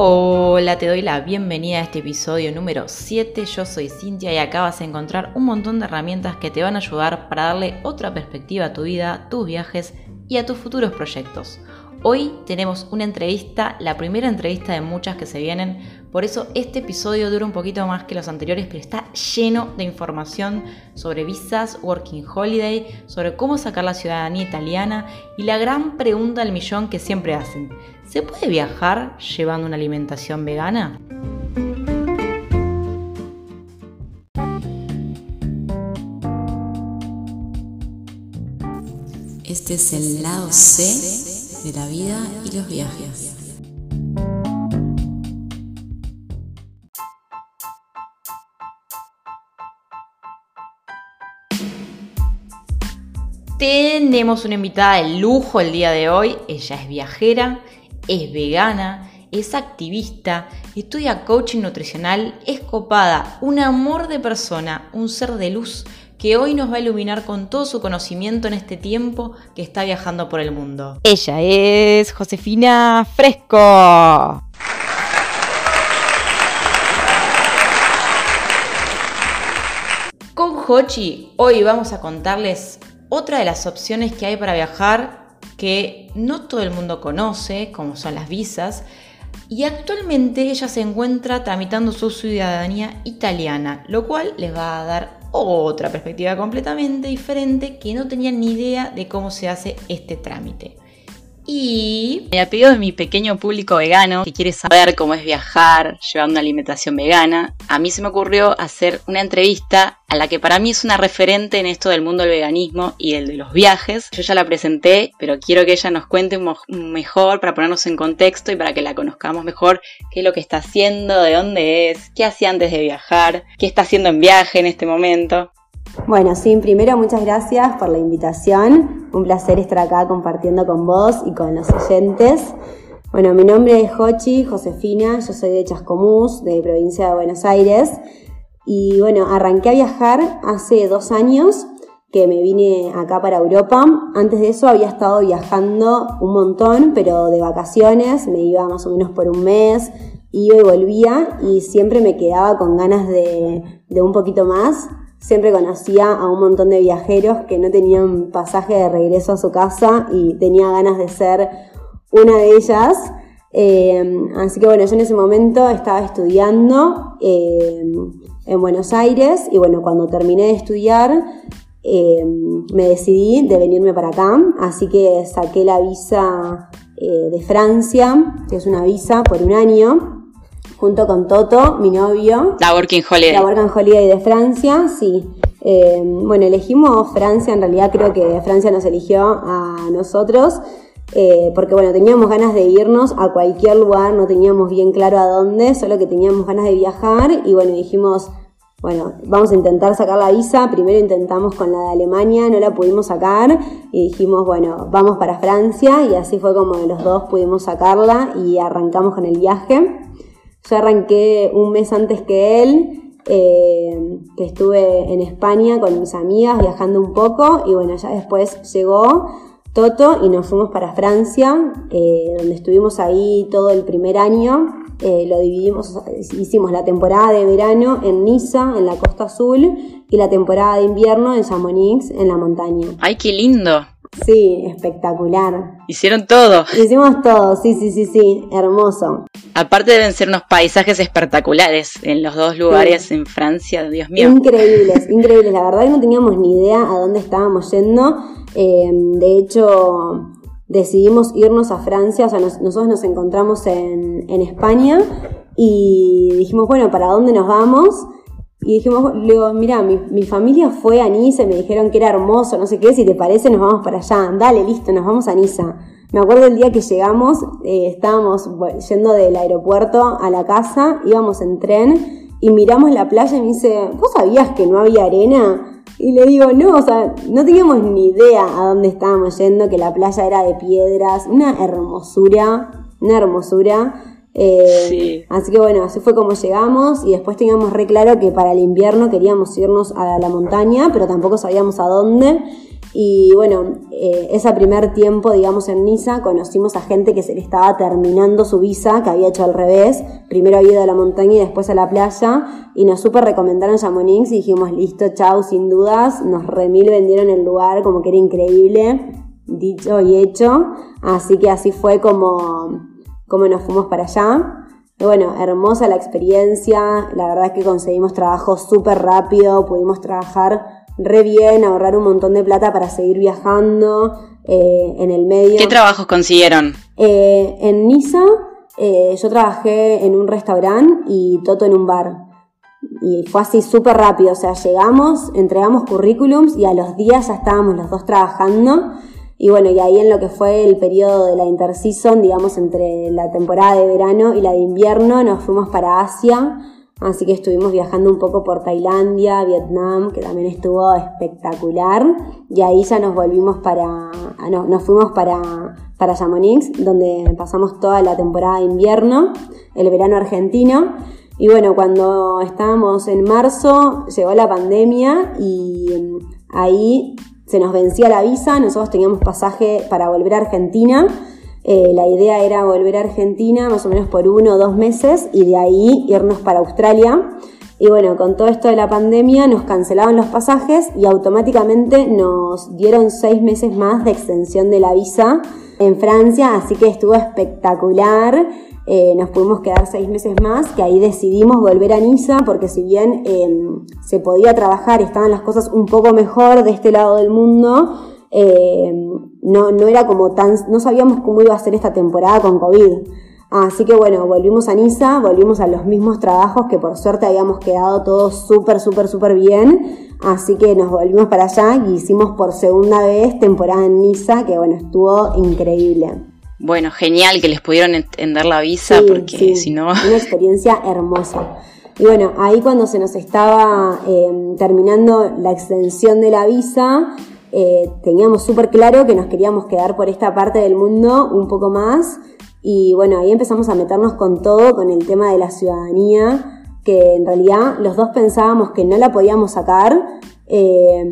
Hola, te doy la bienvenida a este episodio número 7. Yo soy Cintia y acá vas a encontrar un montón de herramientas que te van a ayudar para darle otra perspectiva a tu vida, tus viajes y a tus futuros proyectos. Hoy tenemos una entrevista, la primera entrevista de muchas que se vienen, por eso este episodio dura un poquito más que los anteriores, pero está lleno de información sobre visas, working holiday, sobre cómo sacar la ciudadanía italiana y la gran pregunta del millón que siempre hacen, ¿se puede viajar llevando una alimentación vegana? Este es el lado C de la vida y los viajes. Tenemos una invitada de lujo el día de hoy. Ella es viajera, es vegana, es activista, estudia coaching nutricional, es copada, un amor de persona, un ser de luz que hoy nos va a iluminar con todo su conocimiento en este tiempo que está viajando por el mundo. Ella es Josefina Fresco. Con Hochi hoy vamos a contarles otra de las opciones que hay para viajar que no todo el mundo conoce, como son las visas, y actualmente ella se encuentra tramitando su ciudadanía italiana, lo cual les va a dar otra perspectiva completamente diferente que no tenían ni idea de cómo se hace este trámite. Y ha pedido de mi pequeño público vegano que quiere saber cómo es viajar llevando una alimentación vegana, a mí se me ocurrió hacer una entrevista a la que para mí es una referente en esto del mundo del veganismo y el de los viajes. Yo ya la presenté, pero quiero que ella nos cuente mejor para ponernos en contexto y para que la conozcamos mejor, qué es lo que está haciendo, de dónde es, qué hacía antes de viajar, qué está haciendo en viaje en este momento. Bueno, sí, primero muchas gracias por la invitación. Un placer estar acá compartiendo con vos y con los oyentes. Bueno, mi nombre es Jochi Josefina, yo soy de Chascomús, de provincia de Buenos Aires. Y bueno, arranqué a viajar hace dos años que me vine acá para Europa. Antes de eso había estado viajando un montón, pero de vacaciones, me iba más o menos por un mes, iba y volvía y siempre me quedaba con ganas de un poquito más siempre conocía a un montón de viajeros que no tenían pasaje de regreso a su casa y tenía ganas de ser una de ellas. Eh, así que bueno, yo en ese momento estaba estudiando eh, en Buenos Aires y bueno, cuando terminé de estudiar eh, me decidí de venirme para acá, así que saqué la visa de Francia, que es una visa por un año, junto con Toto, mi novio. La Working Holiday. La Working Holiday de Francia, sí. Eh, bueno, elegimos Francia, en realidad creo que Francia nos eligió a nosotros, eh, porque bueno, teníamos ganas de irnos a cualquier lugar, no teníamos bien claro a dónde, solo que teníamos ganas de viajar y bueno, dijimos, bueno, vamos a intentar sacar la visa, primero intentamos con la de Alemania, no la pudimos sacar y dijimos, bueno, vamos para Francia y así fue como los dos pudimos sacarla y arrancamos con el viaje. Yo arranqué un mes antes que él, eh, que estuve en España con mis amigas viajando un poco y bueno, ya después llegó Toto y nos fuimos para Francia, eh, donde estuvimos ahí todo el primer año. Eh, lo dividimos, hicimos la temporada de verano en Niza, en la Costa Azul, y la temporada de invierno en Chamonix, en la montaña. ¡Ay, qué lindo! Sí, espectacular. Hicieron todo. Hicimos todo, sí, sí, sí, sí, hermoso. Aparte deben ser unos paisajes espectaculares en los dos lugares en Francia, Dios mío. Increíbles, increíbles. La verdad que no teníamos ni idea a dónde estábamos yendo. Eh, de hecho, decidimos irnos a Francia, o sea, nosotros nos encontramos en, en España y dijimos, bueno, ¿para dónde nos vamos? Y dijimos, le digo, mira, mi, familia fue a Niza y me dijeron que era hermoso, no sé qué, si te parece nos vamos para allá. Dale, listo, nos vamos a Niza. Me acuerdo el día que llegamos, eh, estábamos yendo del aeropuerto a la casa, íbamos en tren y miramos la playa y me dice, ¿vos sabías que no había arena? Y le digo, no, o sea, no teníamos ni idea a dónde estábamos yendo, que la playa era de piedras, una hermosura, una hermosura. Eh, así que bueno, así fue como llegamos y después teníamos re claro que para el invierno queríamos irnos a la montaña, pero tampoco sabíamos a dónde. Y bueno, eh, ese primer tiempo, digamos, en Niza, conocimos a gente que se le estaba terminando su visa, que había hecho al revés. Primero había ido a la montaña y después a la playa. Y nos super recomendaron Chamonix y dijimos, listo, chau, sin dudas. Nos remil vendieron el lugar, como que era increíble. Dicho y hecho. Así que así fue como, como nos fuimos para allá. Y bueno, hermosa la experiencia. La verdad es que conseguimos trabajo súper rápido. Pudimos trabajar re bien, ahorrar un montón de plata para seguir viajando eh, en el medio. ¿Qué trabajos consiguieron? Eh, en Niza eh, yo trabajé en un restaurante y Toto en un bar. Y fue así súper rápido, o sea, llegamos, entregamos currículums y a los días ya estábamos los dos trabajando. Y bueno, y ahí en lo que fue el periodo de la interseason, digamos, entre la temporada de verano y la de invierno, nos fuimos para Asia Así que estuvimos viajando un poco por Tailandia, Vietnam, que también estuvo espectacular. Y ahí ya nos volvimos para, ah, no, nos fuimos para, para Chamonix, donde pasamos toda la temporada de invierno, el verano argentino. Y bueno, cuando estábamos en marzo, llegó la pandemia y ahí se nos vencía la visa, nosotros teníamos pasaje para volver a Argentina eh, la idea era volver a Argentina más o menos por uno o dos meses y de ahí irnos para Australia. Y bueno, con todo esto de la pandemia nos cancelaban los pasajes y automáticamente nos dieron seis meses más de extensión de la visa en Francia, así que estuvo espectacular. Eh, nos pudimos quedar seis meses más, que ahí decidimos volver a Niza, porque si bien em, se podía trabajar, estaban las cosas un poco mejor de este lado del mundo, eh, no, no era como tan, no sabíamos cómo iba a ser esta temporada con COVID. Así que bueno, volvimos a Niza, volvimos a los mismos trabajos que por suerte habíamos quedado todos súper, súper, súper bien. Así que nos volvimos para allá y hicimos por segunda vez temporada en Niza, que bueno, estuvo increíble. Bueno, genial que les pudieron entender la visa, porque si no... Una experiencia hermosa. Y bueno, ahí cuando se nos estaba eh, terminando la extensión de la visa, eh, teníamos súper claro que nos queríamos quedar por esta parte del mundo un poco más. Y bueno, ahí empezamos a meternos con todo, con el tema de la ciudadanía, que en realidad los dos pensábamos que no la podíamos sacar. Eh,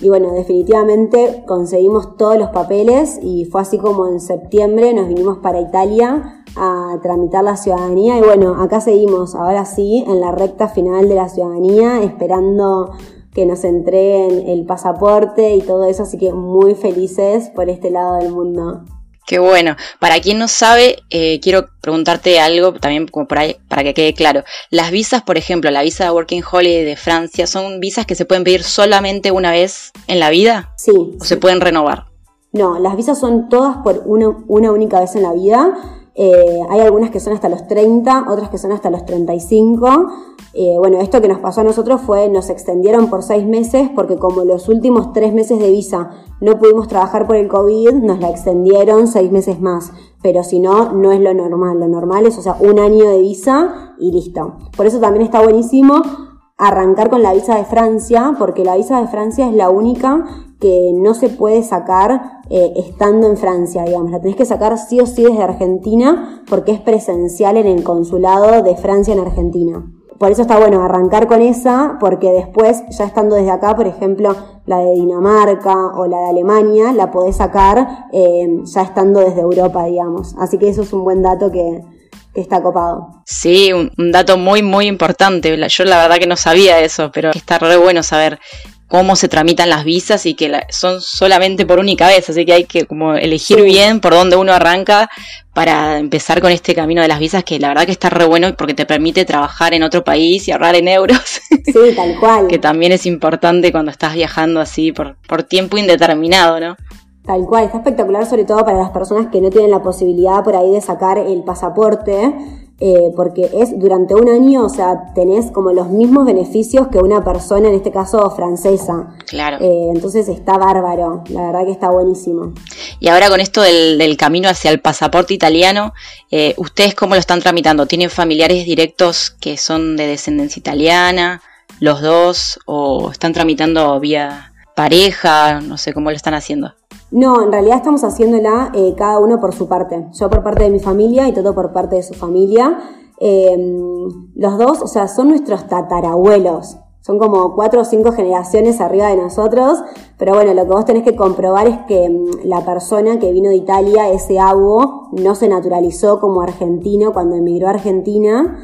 y bueno, definitivamente conseguimos todos los papeles y fue así como en septiembre nos vinimos para Italia a tramitar la ciudadanía. Y bueno, acá seguimos, ahora sí, en la recta final de la ciudadanía, esperando que nos entreguen el pasaporte y todo eso, así que muy felices por este lado del mundo. Qué bueno. Para quien no sabe, eh, quiero preguntarte algo también como para, para que quede claro. Las visas, por ejemplo, la visa de Working Holiday de Francia, ¿son visas que se pueden pedir solamente una vez en la vida? Sí. ¿O se pueden renovar? No, las visas son todas por una, una única vez en la vida. Eh, hay algunas que son hasta los 30, otras que son hasta los 35. Eh, bueno, esto que nos pasó a nosotros fue, nos extendieron por seis meses porque como los últimos tres meses de visa no pudimos trabajar por el COVID, nos la extendieron seis meses más. Pero si no, no es lo normal. Lo normal es, o sea, un año de visa y listo. Por eso también está buenísimo arrancar con la visa de Francia, porque la visa de Francia es la única que no se puede sacar eh, estando en Francia, digamos. La tenés que sacar sí o sí desde Argentina porque es presencial en el consulado de Francia en Argentina. Por eso está bueno arrancar con esa, porque después, ya estando desde acá, por ejemplo, la de Dinamarca o la de Alemania, la podés sacar eh, ya estando desde Europa, digamos. Así que eso es un buen dato que, está copado. Sí, un, dato muy, muy importante. Yo la verdad que no sabía eso, pero está re bueno saber cómo se tramitan las visas y que son solamente por única vez, así que hay que como elegir bien por dónde uno arranca para empezar con este camino de las visas que la verdad que está re bueno porque te permite trabajar en otro país y ahorrar en euros. Sí, tal cual. que también es importante cuando estás viajando así por, por tiempo indeterminado, ¿no? Tal cual, está espectacular sobre todo para las personas que no tienen la posibilidad por ahí de sacar el pasaporte, eh, porque es durante un año, o sea, tenés como los mismos beneficios que una persona, en este caso francesa. Claro. Eh, entonces está bárbaro, la verdad que está buenísimo. Y ahora con esto del, camino hacia el pasaporte italiano, eh, ¿ustedes cómo lo están tramitando? ¿Tienen familiares directos que son de descendencia italiana, los dos, o están tramitando vía pareja? No sé cómo lo están haciendo. No, en realidad estamos haciéndola eh, cada uno por su parte. Yo por parte de mi familia y todo por parte de su familia. Em, los dos, o sea, son nuestros tatarabuelos. son como cuatro o cinco generaciones arriba de nosotros, pero bueno, lo que vos tenés que comprobar es que mm, la persona que vino de Italia, ese abo, no se naturalizó como argentino cuando emigró a Argentina,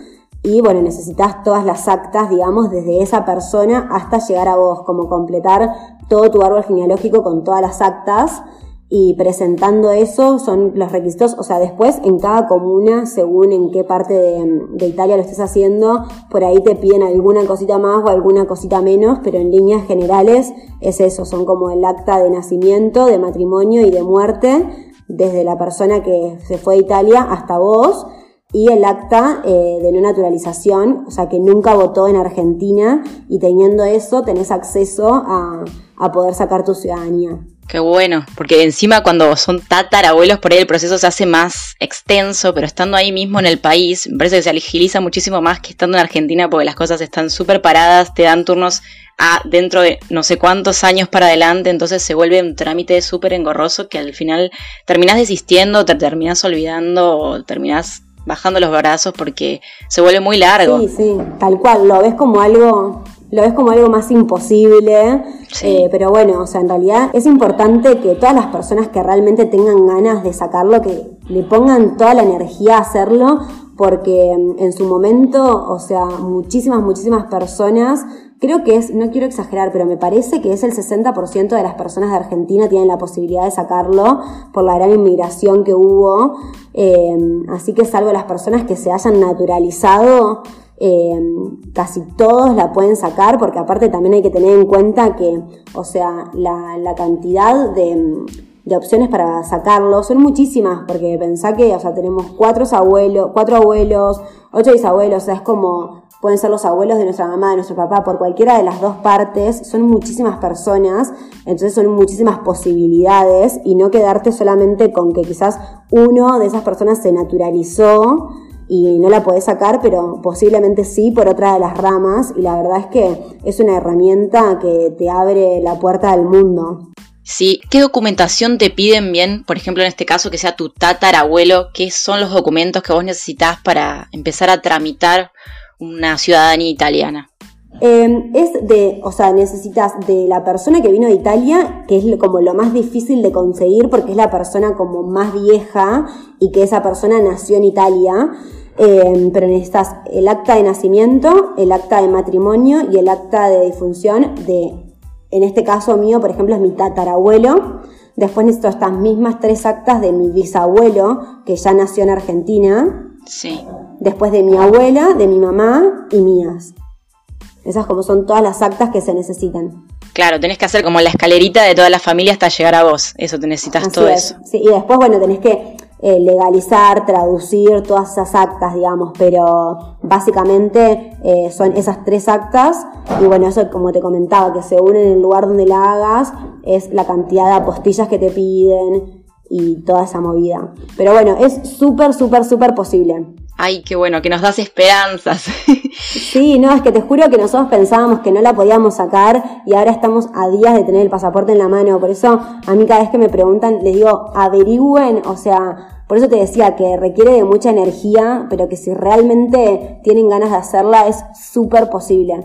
y bueno, necesitas todas las actas, digamos, desde esa persona hasta llegar a vos, como completar todo tu árbol genealógico con todas las actas. Y presentando eso son los requisitos, o sea, después en cada comuna, según en qué parte de, Italia lo estés haciendo, por ahí te piden alguna cosita más o alguna cosita menos, pero en líneas generales es eso, son como el acta de nacimiento, de matrimonio y de muerte, desde la persona que se fue a Italia hasta vos, y el acta eh, de no naturalización, o sea, que nunca votó en Argentina, y teniendo eso tenés acceso a, a poder sacar tu ciudadanía. Qué bueno, porque encima cuando son tatarabuelos por ahí el proceso se hace más extenso, pero estando ahí mismo en el país, me parece que se agiliza muchísimo más que estando en Argentina porque las cosas están súper paradas, te dan turnos a dentro de no sé cuántos años para adelante, entonces se vuelve un trámite súper engorroso que al final terminas desistiendo, te terminas olvidando o terminas bajando los brazos porque se vuelve muy largo. Sí, sí, tal cual, lo ves como algo lo ves como algo más imposible, eh, pero bueno, o sea, en realidad es importante que todas las personas que realmente tengan ganas de sacarlo, que le pongan toda la energía a hacerlo, porque mm, en su momento, o sea, muchísimas, muchísimas personas, creo que es, no quiero exagerar, pero me parece que es el 60% de las personas de Argentina tienen la posibilidad de sacarlo por la gran inmigración que hubo, eh, así que salvo las personas que se hayan naturalizado, eh, casi todos la pueden sacar, porque aparte también hay que tener en cuenta que, o sea, la, cantidad de, opciones para sacarlo son muchísimas, porque pensá que, o sea, tenemos cuatro abuelos, cuatro abuelos, ocho bisabuelos, o sea, es como, pueden ser los abuelos de nuestra mamá, de nuestro papá, por cualquiera de las dos partes, son muchísimas personas, entonces son muchísimas posibilidades, y no quedarte solamente con que quizás uno de esas personas se naturalizó, y no la podés sacar, pero posiblemente sí por otra de las ramas y la verdad es que es una herramienta que te abre la puerta al mundo. Sí, ¿qué documentación te piden bien? Por ejemplo, en este caso, que sea tu tatarabuelo, ¿qué son los documentos que vos necesitas para empezar a tramitar una ciudadanía italiana? Em, es de, o sea, necesitas de la persona que vino de Italia, que es como lo más difícil de conseguir porque es la persona como más vieja y que esa persona nació en Italia. Em, pero necesitas el acta de nacimiento, el acta de matrimonio y el acta de difunción de, en este caso mío, por ejemplo, es mi tatarabuelo. Después necesito estas mismas tres actas de mi bisabuelo, que ya nació en Argentina. Sí. Después de mi abuela, de mi mamá y mías. Esas como son todas las actas que se necesitan. Claro, tenés que hacer como la escalerita de toda la familia hasta llegar a vos. Eso te necesitas todo eso. Sí, y después, bueno, tenés que eh, legalizar, traducir todas esas actas, digamos, pero básicamente eh, son esas tres actas y bueno, eso como te comentaba, que según en el lugar donde la hagas es la cantidad de apostillas que te piden y toda esa movida. Pero bueno, es súper, súper, súper posible. Ay, qué bueno, que nos das esperanzas. Sí, no, es que te juro que nosotros pensábamos que no la podíamos sacar y ahora estamos a días de tener el pasaporte en la mano. Por eso a mí cada vez que me preguntan les digo, averigüen, o sea, por eso te decía que requiere de mucha energía, pero que si realmente tienen ganas de hacerla es súper posible.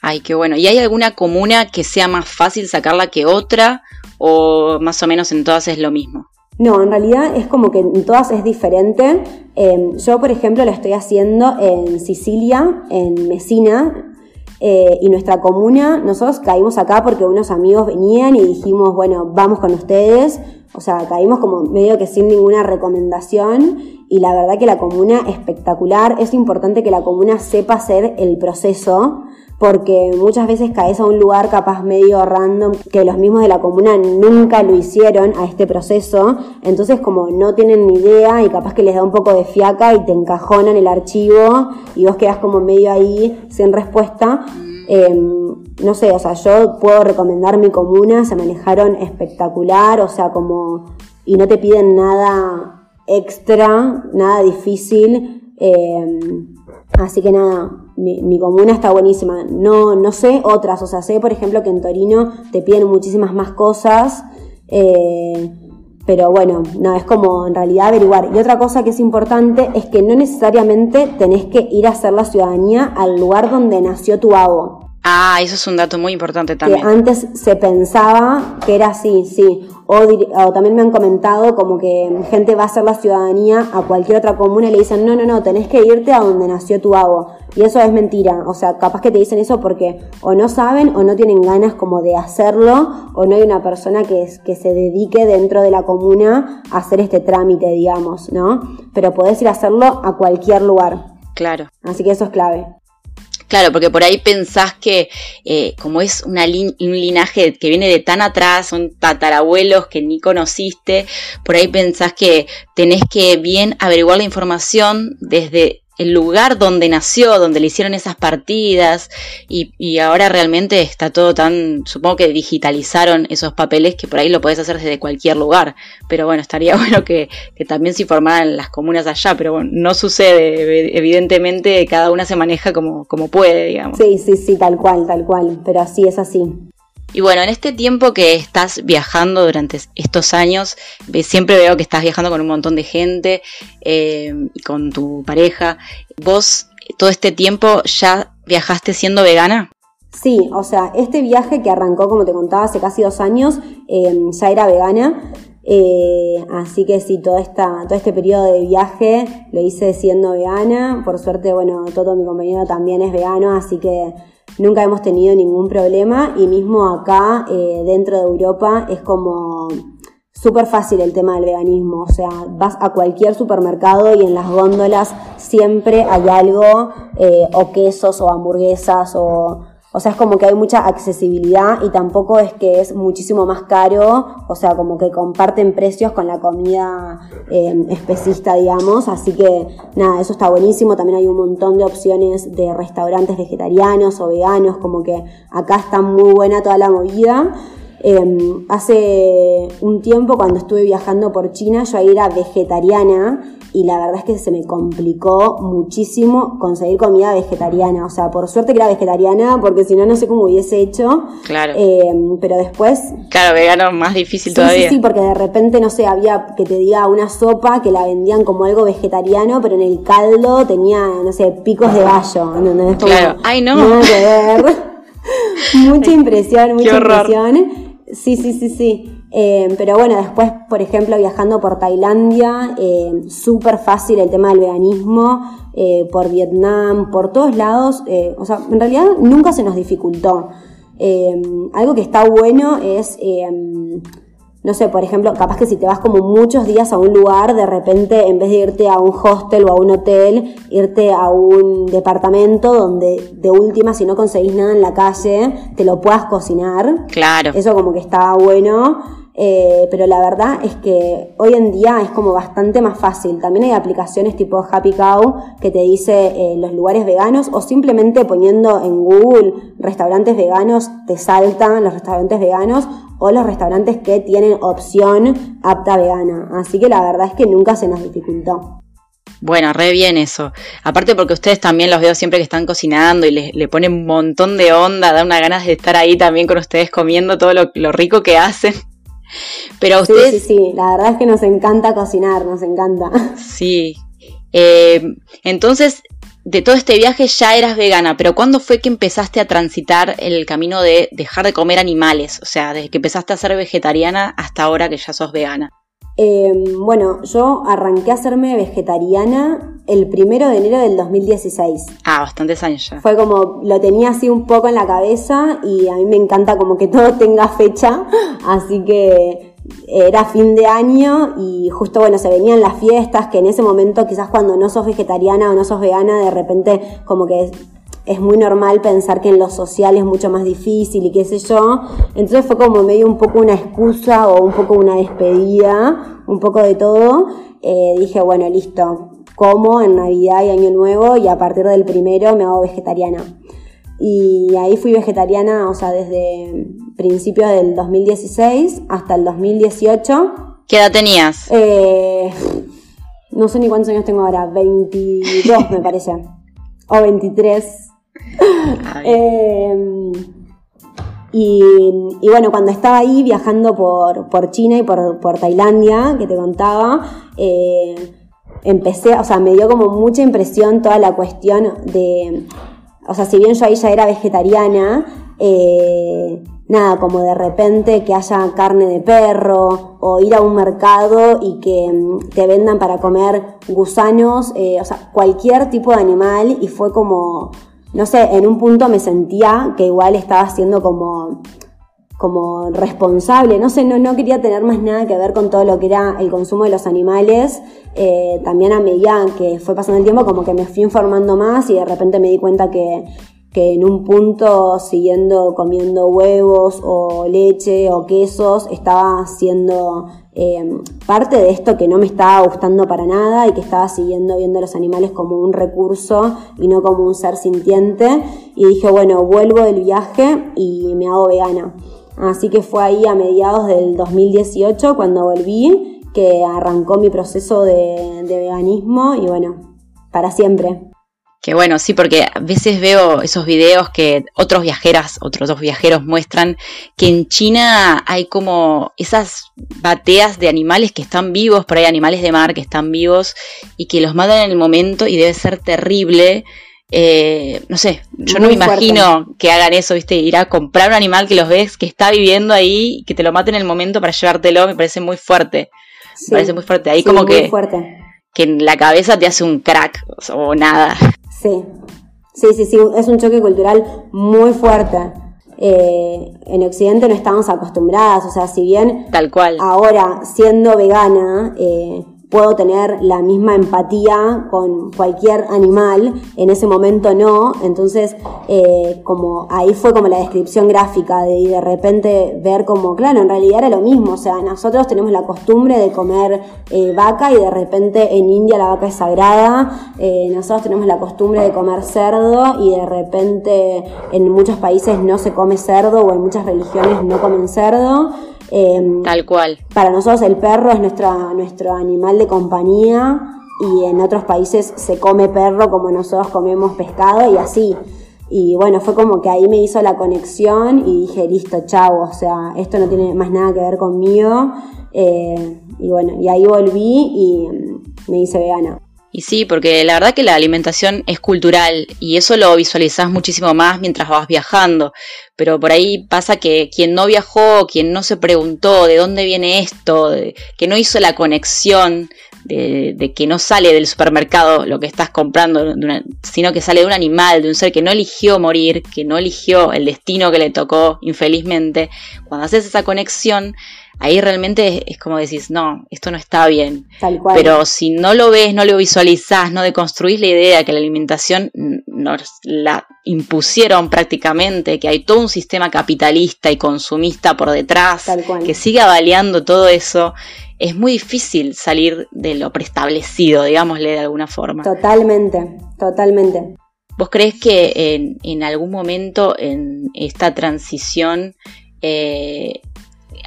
Ay, qué bueno. ¿Y hay alguna comuna que sea más fácil sacarla que otra o más o menos en todas es lo mismo? No, en realidad es como que en todas es diferente. Em, yo, por ejemplo, lo estoy haciendo en Sicilia, en Mesina, eh, y nuestra comuna, nosotros caímos acá porque unos amigos venían y dijimos, bueno, vamos con ustedes. O sea, caímos como medio que sin ninguna recomendación y la verdad que la comuna espectacular. Es importante que la comuna sepa hacer el proceso porque muchas veces caes a un lugar capaz medio random que los mismos de la comuna nunca lo hicieron a este proceso, entonces como no tienen ni idea y capaz que les da un poco de fiaca y te encajonan el archivo y vos quedas como medio ahí sin respuesta. Em, no sé, o sea, yo puedo recomendar mi comuna, se manejaron espectacular, o sea, como, y no te piden nada extra, nada difícil. Em, así que nada, mi, comuna está buenísima. No, no sé otras, o sea, sé por ejemplo que en Torino te piden muchísimas más cosas, eh, pero bueno, no, es como en realidad averiguar. Y otra cosa que es importante es que no necesariamente tenés que ir a hacer la ciudadanía al lugar donde nació tu abo. Ah, eso es un dato muy importante también. Que antes se pensaba que era así, sí. O, también me han comentado como que gente va a hacer la ciudadanía a cualquier otra comuna y le dicen, no, no, no, tenés que irte a donde nació tu abo. Y eso es mentira. O sea, capaz que te dicen eso porque o no saben o no tienen ganas como de hacerlo o no hay una persona que, que se dedique dentro de la comuna a hacer este trámite, digamos, ¿no? Pero podés ir a hacerlo a cualquier lugar. Claro. Así que eso es clave. Claro, porque por ahí pensás que eh, como es un linaje que viene de tan atrás, son tatarabuelos que ni conociste, por ahí pensás que tenés que bien averiguar la información desde el lugar donde nació, donde le hicieron esas partidas y, y, ahora realmente está todo tan, supongo que digitalizaron esos papeles que por ahí lo podés hacer desde cualquier lugar, pero bueno, estaría bueno que, que también se informaran las comunas allá, pero bueno, no sucede, evidentemente cada una se maneja como, como puede, digamos. Sí, sí, sí, tal cual, tal cual, pero así es así. Y bueno, en este tiempo que estás viajando durante estos años, siempre veo que estás viajando con un montón de gente, eh, con tu pareja. ¿Vos todo este tiempo ya viajaste siendo vegana? Sí, o sea, este viaje que arrancó, como te contaba, hace casi dos años, em, ya era vegana. Eh, así que sí, todo, esta, todo este periodo de viaje lo hice siendo vegana. Por suerte, bueno, todo mi compañero también es vegano, así que nunca hemos tenido ningún problema y mismo acá eh, dentro de Europa es como súper fácil el tema del veganismo, o sea, vas a cualquier supermercado y en las góndolas siempre hay algo, eh, o quesos o hamburguesas o o sea, es como que hay mucha accesibilidad y tampoco es que es muchísimo más caro, o sea, como que comparten precios con la comida eh, especista, digamos. Así que nada, eso está buenísimo. También hay un montón de opciones de restaurantes vegetarianos o veganos, como que acá está muy buena toda la movida. Em, hace un tiempo, cuando estuve viajando por China, yo ahí era vegetariana y la verdad es que se me complicó muchísimo conseguir comida vegetariana. O sea, por suerte que era vegetariana, porque si no, no sé cómo hubiese hecho. Claro. Eh, pero después. Claro, vegano más difícil todavía. Sí, sí, porque de repente, no sé, había que te diga una sopa que la vendían como algo vegetariano, pero en el caldo tenía, no sé, picos de gallo. claro. Ay, no. Nada que ver. mucha impresión, mucha impresión. Sí, sí, sí, sí. Eh, pero bueno, después, por ejemplo, viajando por Tailandia, eh, súper fácil el tema del veganismo, eh, por Vietnam, por todos lados. o sea, en realidad nunca se nos dificultó. algo que está bueno es no sé, por ejemplo, capaz que si te vas como muchos días a un lugar, de repente en vez de irte a un hostel o a un hotel, irte a un departamento donde de última, si no conseguís nada en la calle, te lo puedas cocinar. Claro. Eso como que estaba bueno. Eh, pero la verdad es que hoy en día es como bastante más fácil. También hay aplicaciones tipo Happy Cow que te dice eh, los lugares veganos o simplemente poniendo en Google restaurantes veganos te saltan los restaurantes veganos o los restaurantes que tienen opción apta vegana. Así que la verdad es que nunca se nos dificultó. Bueno, re bien eso. Aparte porque ustedes también los veo siempre que están cocinando y le, ponen un montón de onda, da una ganas de estar ahí también con ustedes comiendo todo lo rico que hacen. Pero a ustedes... Sí, sí, sí, la verdad es que nos encanta cocinar, nos encanta. Sí. Eh, entonces, de todo este viaje ya eras vegana, pero ¿cuándo fue que empezaste a transitar el camino de dejar de comer animales? O sea, desde que empezaste a ser vegetariana hasta ahora que ya sos vegana. Em, bueno, yo arranqué a hacerme vegetariana el primero de enero del 2016. Ah, bastantes años ya. Fue como, lo tenía así un poco en la cabeza y a mí me encanta como que todo tenga fecha, así que era fin de año y justo bueno, se venían las fiestas que en ese momento quizás cuando no sos vegetariana o no sos vegana, de repente como que es muy normal pensar que en lo social es mucho más difícil y qué sé yo. Entonces fue como medio un poco una excusa o un poco una despedida, un poco de todo. Eh, dije, bueno, listo, como en Navidad y Año Nuevo y a partir del primero me hago vegetariana. Y ahí fui vegetariana, o sea, desde principios del 2016 hasta el 2018. ¿Qué edad tenías? Eh, no sé ni cuántos años tengo ahora, 22 me parece. O 23. Em, y, bueno, cuando estaba ahí viajando por, China y por, Tailandia, que te contaba, eh, empecé, o sea, me dio como mucha impresión toda la cuestión de o sea, si bien yo ahí ya era vegetariana, eh, nada, como de repente que haya carne de perro o ir a un mercado y que mm, te vendan para comer gusanos, eh, o sea, cualquier tipo de animal y fue como, no sé, en un punto me sentía que igual estaba siendo como como responsable, no sé, no, no quería tener más nada que ver con todo lo que era el consumo de los animales, eh, también a medida que fue pasando el tiempo como que me fui informando más y de repente me di cuenta que, que en un punto siguiendo comiendo huevos o leche o quesos estaba siendo eh, parte de esto que no me estaba gustando para nada y que estaba siguiendo viendo a los animales como un recurso y no como un ser sintiente. Y dije bueno vuelvo del viaje y me hago vegana así que fue ahí a mediados del 2018 cuando volví que arrancó mi proceso de, de veganismo y bueno para siempre que bueno, sí, porque a veces veo esos videos que otros viajeras, otros dos viajeros muestran que en China hay como esas bateas de animales que están vivos, por ahí animales de mar que están vivos y que los matan en el momento y debe ser terrible. Eh, no sé, yo no me imagino que hagan eso, ¿viste? Ir a comprar un animal que los ves que está viviendo ahí y que te lo maten en el momento para llevártelo, me parece muy fuerte. me parece muy fuerte. Ahí como que, que en la cabeza te hace un crack o nada. Sí, sí, sí, sí, es un choque cultural muy fuerte. Eh, en Occidente no estamos acostumbradas, o sea, si bien tal cual ahora siendo vegana eh, puedo tener la misma empatía con cualquier animal, en ese momento no, entonces eh, como ahí fue como la descripción gráfica de, de repente ver como, claro, en realidad era lo mismo, o sea, nosotros tenemos la costumbre de comer eh, vaca y de repente en India la vaca es sagrada, eh, nosotros tenemos la costumbre de comer cerdo y de repente en muchos países no se come cerdo o en muchas religiones no comen cerdo. Em, Tal cual. Para nosotros el perro es nuestra, nuestro animal de compañía y en otros países se come perro como nosotros comemos pescado y así. Y bueno, fue como que ahí me hizo la conexión y dije, listo, chavo, o sea, esto no tiene más nada que ver conmigo. Eh, y bueno, y ahí volví y me hice vegana. Y sí, porque la verdad que la alimentación es cultural y eso lo visualizás muchísimo más mientras vas viajando. Pero por ahí pasa que quien no viajó, quien no se preguntó de dónde viene esto, que no hizo la conexión de, que no sale del supermercado lo que estás comprando, sino que sale de un animal, de un ser que no eligió morir, que no eligió el destino que le tocó infelizmente, cuando haces esa conexión, ahí realmente es como decís, no, esto no está bien. Tal cual. Pero si no lo ves, no lo visualizás, no deconstruís la idea que la alimentación nos la impusieron prácticamente, que hay todo un sistema capitalista y consumista por detrás, que sigue avaliando todo eso, es muy difícil salir de lo preestablecido, digámosle de alguna forma. Totalmente, totalmente. ¿Vos crees que en, algún momento en esta transición eh,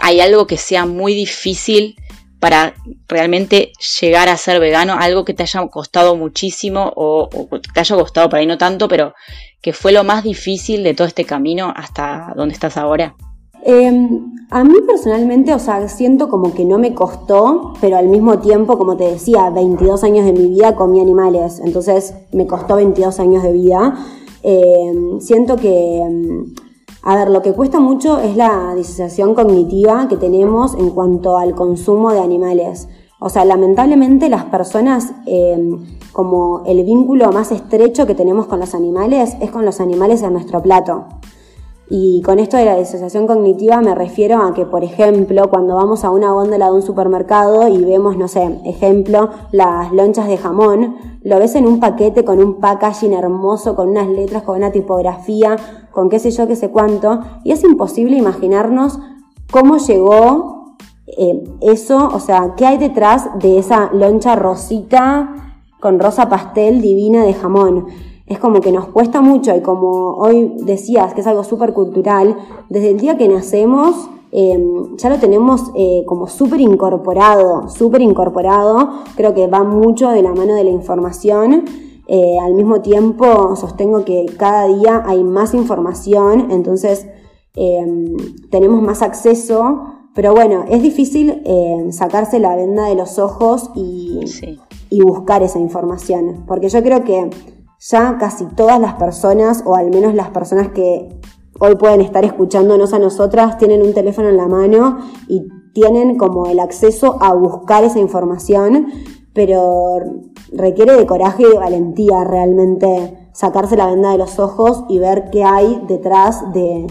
hay algo que sea muy difícil para realmente llegar a ser vegano, algo que te haya costado muchísimo o, te haya costado por ahí no tanto, pero que fue lo más difícil de todo este camino hasta donde estás ahora? Em, a mí personalmente, o sea, siento como que no me costó, pero al mismo tiempo, como te decía, 22 años de mi vida comí animales, entonces me costó 22 años de vida. Em, siento que em, a ver, lo que cuesta mucho es la disociación cognitiva que tenemos en cuanto al consumo de animales. O sea, lamentablemente las personas, em, como el vínculo más estrecho que tenemos con los animales es con los animales en nuestro plato. Y con esto de la disociación cognitiva me refiero a que, por ejemplo, cuando vamos a una góndola de un supermercado y vemos, no sé, ejemplo, las lonchas de jamón, lo ves en un paquete con un packaging hermoso, con unas letras, con una tipografía, con qué sé yo, qué sé cuánto, y es imposible imaginarnos cómo llegó eh, eso, o sea, qué hay detrás de esa loncha rosita con rosa pastel divina de jamón es como que nos cuesta mucho y como hoy decías que es algo súper cultural, desde el día que nacemos em, ya lo tenemos eh, como súper incorporado, súper incorporado, creo que va mucho de la mano de la información. Eh, al mismo tiempo sostengo que cada día hay más información, entonces em, tenemos más acceso, pero bueno, es difícil em, sacarse la venda de los ojos y, y buscar esa información, porque yo creo que ya casi todas las personas, o al menos las personas que hoy pueden estar escuchándonos a nosotras, tienen un teléfono en la mano y tienen como el acceso a buscar esa información, pero requiere de coraje y de valentía realmente sacarse la venda de los ojos y ver qué hay detrás de,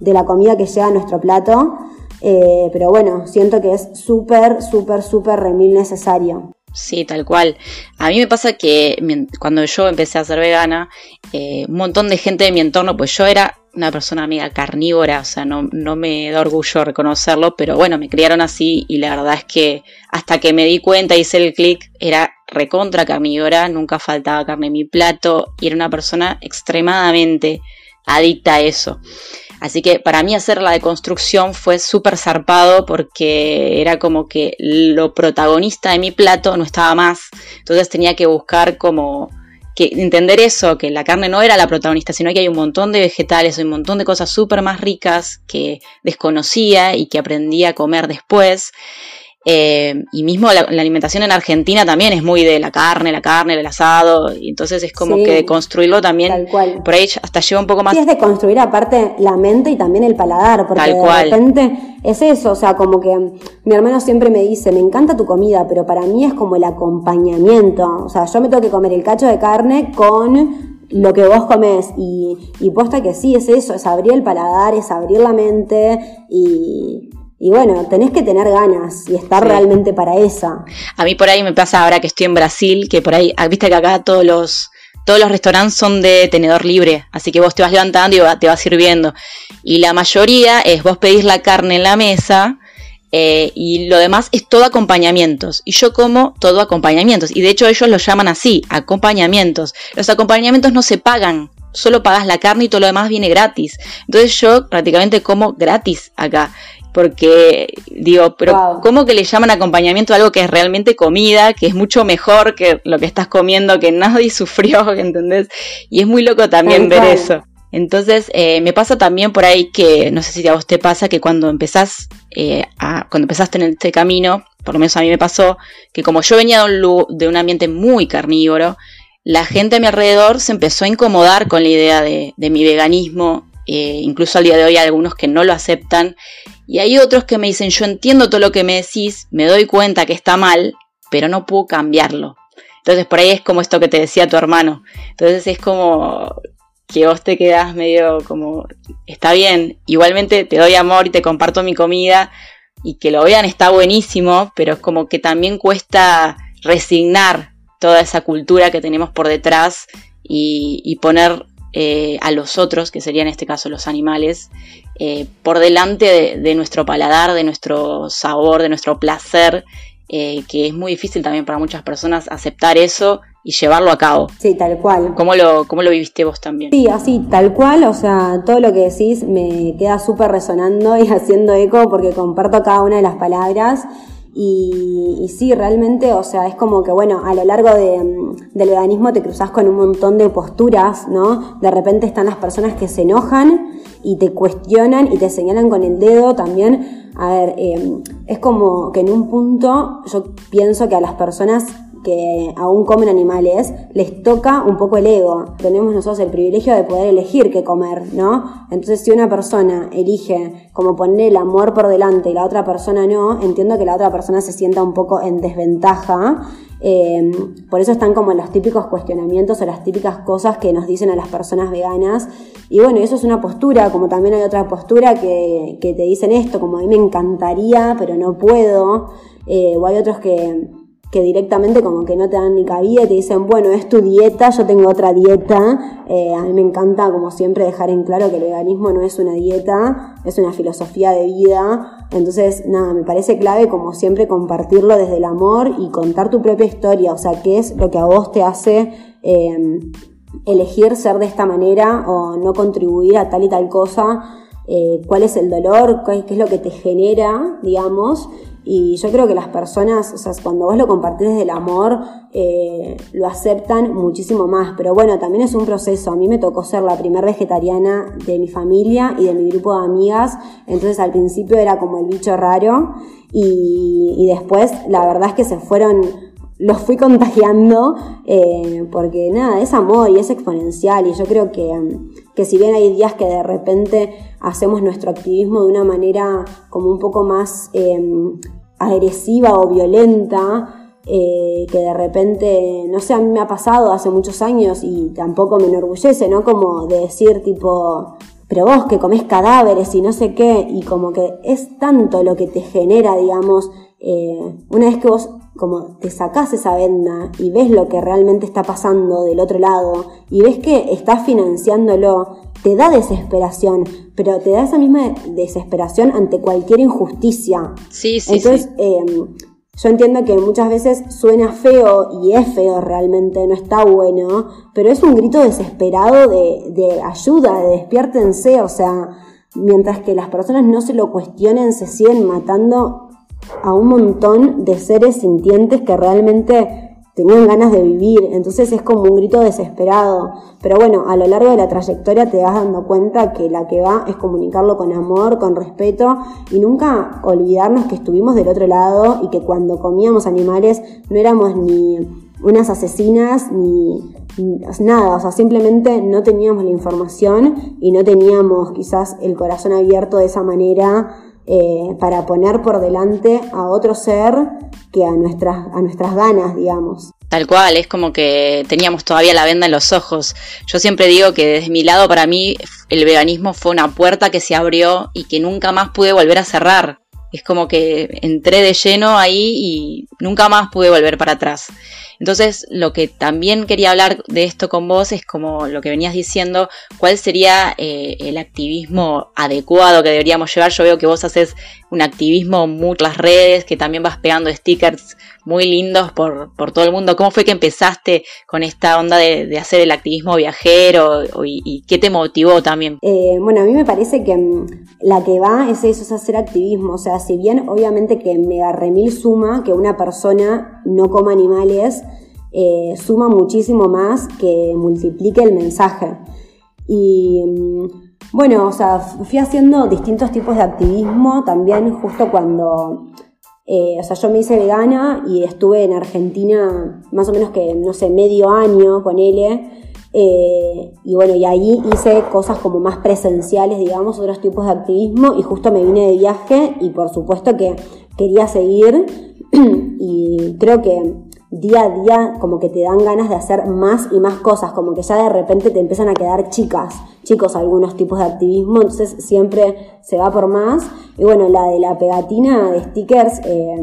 la comida que llega a nuestro plato. Eh, pero bueno, siento que es súper, súper, súper remil necesario. Sí, tal cual. A mí me pasa que cuando yo empecé a ser vegana, eh, un montón de gente de mi entorno, pues yo era una persona amiga carnívora, o sea, no, no me da orgullo reconocerlo, pero bueno, me criaron así y la verdad es que hasta que me di cuenta, hice el clic, era recontra carnívora, nunca faltaba carne en mi plato y era una persona extremadamente adicta a eso. Así que para mí hacer la deconstrucción fue súper zarpado porque era como que lo protagonista de mi plato no estaba más. Entonces tenía que buscar como que entender eso, que la carne no era la protagonista, sino que hay un montón de vegetales, un montón de cosas súper más ricas que desconocía y que aprendí a comer después. Eh, y mismo la, alimentación en Argentina también es muy de la carne, la carne, el asado, y entonces es como que de construirlo también, por ahí hasta lleva un poco más. Sí, es de construir aparte la mente y también el paladar, porque de repente es eso, o sea, como que mi hermano siempre me dice, me encanta tu comida, pero para mí es como el acompañamiento, o sea, yo me tengo que comer el cacho de carne con lo que vos comes y, y posta que sí, es eso, es abrir el paladar, es abrir la mente y, y bueno, tenés que tener ganas y estar realmente para esa. A mí por ahí me pasa ahora que estoy en Brasil, que por ahí, ah, viste que acá todos los, todos los restaurantes son de tenedor libre, así que vos te vas levantando y te vas sirviendo. Y la mayoría es vos pedís la carne en la mesa eh, y lo demás es todo acompañamientos. Y yo como todo acompañamientos. Y de hecho ellos lo llaman así, acompañamientos. Los acompañamientos no se pagan, solo pagas la carne y todo lo demás viene gratis. Entonces yo prácticamente como gratis acá porque digo, pero ¿cómo que le llaman acompañamiento a algo que es realmente comida, que es mucho mejor que lo que estás comiendo, que nadie sufrió, ¿entendés? Y es muy loco también ver eso. Entonces, eh, me pasa también por ahí que, no sé si a vos te pasa, que cuando empezás, eh, a, cuando empezaste en este camino, por lo menos a mí me pasó, que como yo venía de un, de un ambiente muy carnívoro, la gente a mi alrededor se empezó a incomodar con la idea de, de mi veganismo eh, incluso al día de hoy hay algunos que no lo aceptan, y hay otros que me dicen, yo entiendo todo lo que me decís, me doy cuenta que está mal, pero no puedo cambiarlo. Entonces por ahí es como esto que te decía tu hermano. Entonces es como que vos te quedás medio como, está bien, igualmente te doy amor y te comparto mi comida, y que lo vean está buenísimo, pero es como que también cuesta resignar toda esa cultura que tenemos por detrás y, poner eh, a los otros, que serían en este caso los animales, eh, por delante de, nuestro paladar, de nuestro sabor, de nuestro placer, eh, que es muy difícil también para muchas personas aceptar eso y llevarlo a cabo. Sí, tal cual. ¿Cómo lo, cómo lo viviste vos también? Sí, así, tal cual, o sea, todo lo que decís me queda súper resonando y haciendo eco porque comparto cada una de las palabras. Y, sí, realmente, o sea, es como que, bueno, a lo largo mm, del veganismo te cruzas con un montón de posturas, ¿no? De repente están las personas que se enojan y te cuestionan y te señalan con el dedo también. A ver, em, es como que en un punto yo pienso que a las personas que aún comen animales, les toca un poco el ego. Tenemos nosotros el privilegio de poder elegir qué comer, ¿no? Entonces, si una persona elige como poner el amor por delante y la otra persona no, entiendo que la otra persona se sienta un poco en desventaja. Eh, por eso están como los típicos cuestionamientos o las típicas cosas que nos dicen a las personas veganas. Y bueno, eso es una postura, como también hay otra postura que, te dicen esto, como a mí me encantaría, pero no puedo. Eh, o hay otros que que directamente como que no te dan ni cabida y te dicen, bueno, es tu dieta, yo tengo otra dieta. Eh, a mí me encanta, como siempre, dejar en claro que el veganismo no es una dieta, es una filosofía de vida. Entonces, nada, me parece clave, como siempre, compartirlo desde el amor y contar tu propia historia, o sea, qué es lo que a vos te hace... Eh, elegir ser de esta manera o no contribuir a tal y tal cosa, eh, cuál es el dolor, qué, es lo que te genera, digamos, y yo creo que las personas, o sea, cuando vos lo compartís desde el amor, eh, lo aceptan muchísimo más. Pero bueno, también es un proceso. A mí me tocó ser la primera vegetariana de mi familia y de mi grupo de amigas. Entonces al principio era como el bicho raro. Y, y después la verdad es que se fueron los fui contagiando, eh, porque nada, es amor y es exponencial y yo creo que, que si bien hay días que de repente hacemos nuestro activismo de una manera como un poco más em, agresiva o violenta, eh, que de repente, no sé, a mí me ha pasado hace muchos años y tampoco me enorgullece, ¿no? Como de decir tipo, pero vos que comés cadáveres y no sé qué, y como que es tanto lo que te genera, digamos, eh, una vez que vos como te sacás esa venda y ves lo que realmente está pasando del otro lado y ves que estás financiándolo, te da desesperación, pero te da esa misma desesperación ante cualquier injusticia. Sí, sí. Entonces, em, yo entiendo que muchas veces suena feo y es feo realmente, no está bueno, pero es un grito desesperado de, de ayuda, de despiértense, o sea, mientras que las personas no se lo cuestionen, se siguen matando a un montón de seres sintientes que realmente tenían ganas de vivir, entonces es como un grito desesperado. Pero bueno, a lo largo de la trayectoria te vas dando cuenta que la que va es comunicarlo con amor, con respeto y nunca olvidarnos que estuvimos del otro lado y que cuando comíamos animales no éramos ni unas asesinas ni, nada, o sea, simplemente no teníamos la información y no teníamos quizás el corazón abierto de esa manera eh, para poner por delante a otro ser que a nuestras, a nuestras ganas, digamos. Tal cual, es como que teníamos todavía la venda en los ojos. Yo siempre digo que desde mi lado, para mí, el veganismo fue una puerta que se abrió y que nunca más pude volver a cerrar. Es como que entré de lleno ahí y nunca más pude volver para atrás. Entonces, lo que también quería hablar de esto con vos es como lo que venías diciendo, cuál sería eh, el activismo adecuado que deberíamos llevar. Yo veo que vos haces un activismo muy las redes, que también vas pegando stickers muy lindos por, por todo el mundo. ¿Cómo fue que empezaste con esta onda de, hacer el activismo viajero y, qué te motivó también? Eh, bueno, a mí me parece que mm, la que va es eso, es hacer activismo. O sea, si bien obviamente que me remil suma que una persona no coma animales, eh, suma muchísimo más que multiplique el mensaje. Y mm, bueno, o sea, fui haciendo distintos tipos de activismo también justo cuando, eh, o sea, yo me hice vegana y estuve en Argentina más o menos que, no sé, medio año con él. Eh, y bueno, y ahí hice cosas como más presenciales, digamos, otros tipos de activismo y justo me vine de viaje y por supuesto que quería seguir y creo que día a día como que te dan ganas de hacer más y más cosas, como que ya de repente te empiezan a quedar chicas, chicos algunos tipos de activismo, entonces siempre se va por más. Y bueno, la de la pegatina de stickers, eh,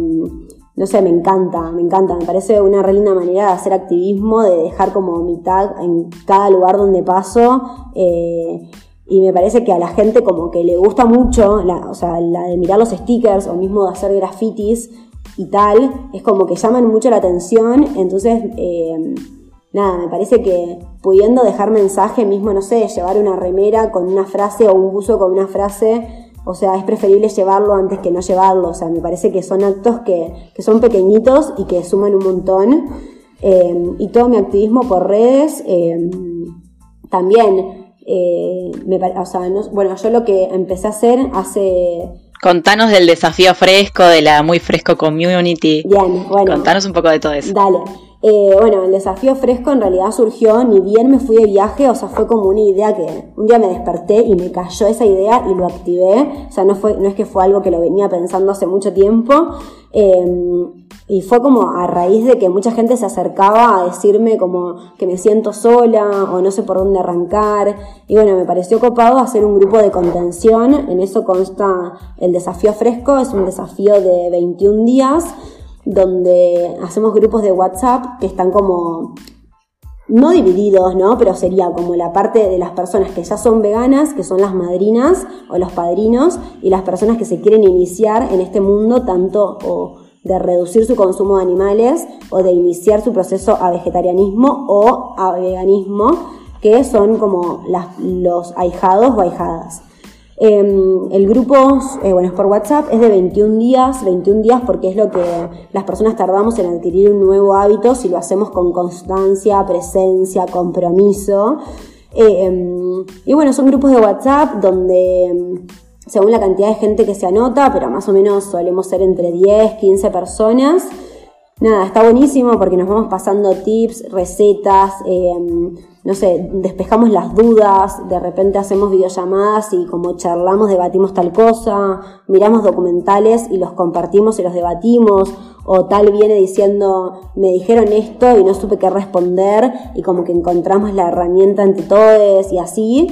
no sé, me encanta, me encanta, me parece una re linda manera de hacer activismo, de dejar como mi tag en cada lugar donde paso. Eh, y me parece que a la gente como que le gusta mucho, o sea, la de mirar los stickers o mismo de hacer grafitis, y tal, es como que llaman mucho la atención, entonces, eh, nada, me parece que pudiendo dejar mensaje mismo, no sé, llevar una remera con una frase o un buzo con una frase, o sea, es preferible llevarlo antes que no llevarlo, o sea, me parece que son actos que, son pequeñitos y que suman un montón. Eh, y todo mi activismo por redes, eh, también, me, o sea, bueno, yo lo que empecé a hacer hace Contanos del desafío fresco, de la muy fresco community. Bien, bueno. Contanos un poco de todo eso. Dale. Eh, bueno, el desafío fresco en realidad surgió, ni bien me fui de viaje, o sea, fue como una idea que un día me desperté y me cayó esa idea y lo activé. O sea, no, fue, no es que fue algo que lo venía pensando hace mucho tiempo. Eh, y fue como a raíz de que mucha gente se acercaba a decirme como que me siento sola o no sé por dónde arrancar. Y bueno, me pareció copado hacer un grupo de contención. En eso consta el desafío fresco, es un desafío de 21 días donde hacemos grupos de WhatsApp que están como no divididos, ¿no? Pero sería como la parte de las personas que ya son veganas, que son las madrinas o los padrinos, y las personas que se quieren iniciar en este mundo tanto o de reducir su consumo de animales o de iniciar su proceso a vegetarianismo o a veganismo, que son como los ahijados o ahijadas. Em, el grupo, eh, bueno, es por WhatsApp, es de 21 días, 21 días porque es lo que las personas tardamos en adquirir un nuevo hábito si lo hacemos con constancia, presencia, compromiso. Em, y bueno, son grupos de WhatsApp donde según la cantidad de gente que se anota, pero más o menos solemos ser entre 10, 15 personas. Nada, está buenísimo porque nos vamos pasando tips, recetas, em, no sé, despejamos las dudas, de repente hacemos videollamadas y como charlamos, debatimos tal cosa, miramos documentales y los compartimos y los debatimos, o tal viene diciendo, me dijeron esto y no supe qué responder y como que encontramos la herramienta entre todos y así.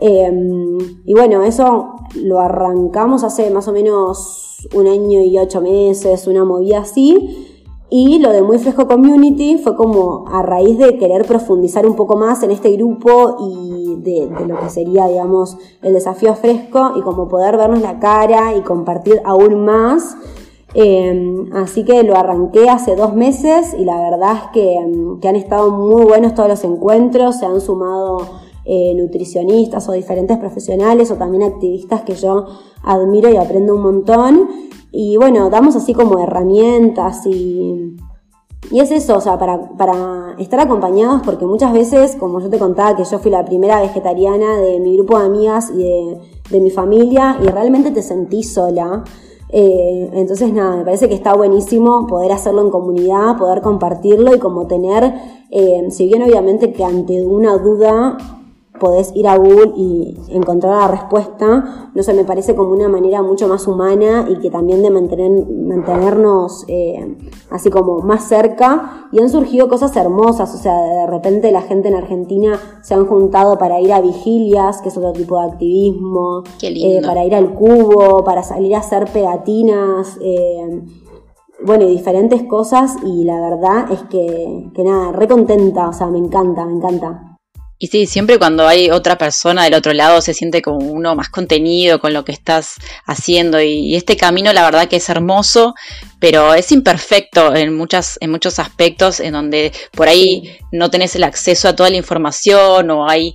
Em, y bueno, eso lo arrancamos hace más o menos un año y ocho meses, una movida así. Y lo de Muy Fresco Community fue como a raíz de querer profundizar un poco más en este grupo y de, lo que sería, digamos, el desafío fresco y como poder vernos la cara y compartir aún más. Em, así que lo arranqué hace dos meses y la verdad es que, em, que han estado muy buenos todos los encuentros, se han sumado eh, nutricionistas o diferentes profesionales o también activistas que yo admiro y aprendo un montón. Y bueno, damos así como herramientas y, y es eso, o sea, para, para, estar acompañados, porque muchas veces, como yo te contaba, que yo fui la primera vegetariana de mi grupo de amigas y de, de mi familia, y realmente te sentí sola. Eh, entonces, nada, me parece que está buenísimo poder hacerlo en comunidad, poder compartirlo y como tener, eh, si bien obviamente que ante una duda podés ir a Google y encontrar la respuesta, no sé, me parece como una manera mucho más humana y que también de mantener, mantenernos eh, así como más cerca. Y han surgido cosas hermosas, o sea, de repente la gente en Argentina se han juntado para ir a vigilias, que es otro tipo de activismo, eh, para ir al cubo, para salir a hacer pegatinas. Eh, bueno, y diferentes cosas y la verdad es que, que nada, re contenta, o sea, me encanta, me encanta. Y sí, siempre cuando hay otra persona del otro lado se siente como uno más contenido con lo que estás haciendo. Y, este camino la verdad que es hermoso, pero es imperfecto en, muchas, en muchos aspectos en donde por ahí no tenés el acceso a toda la información o hay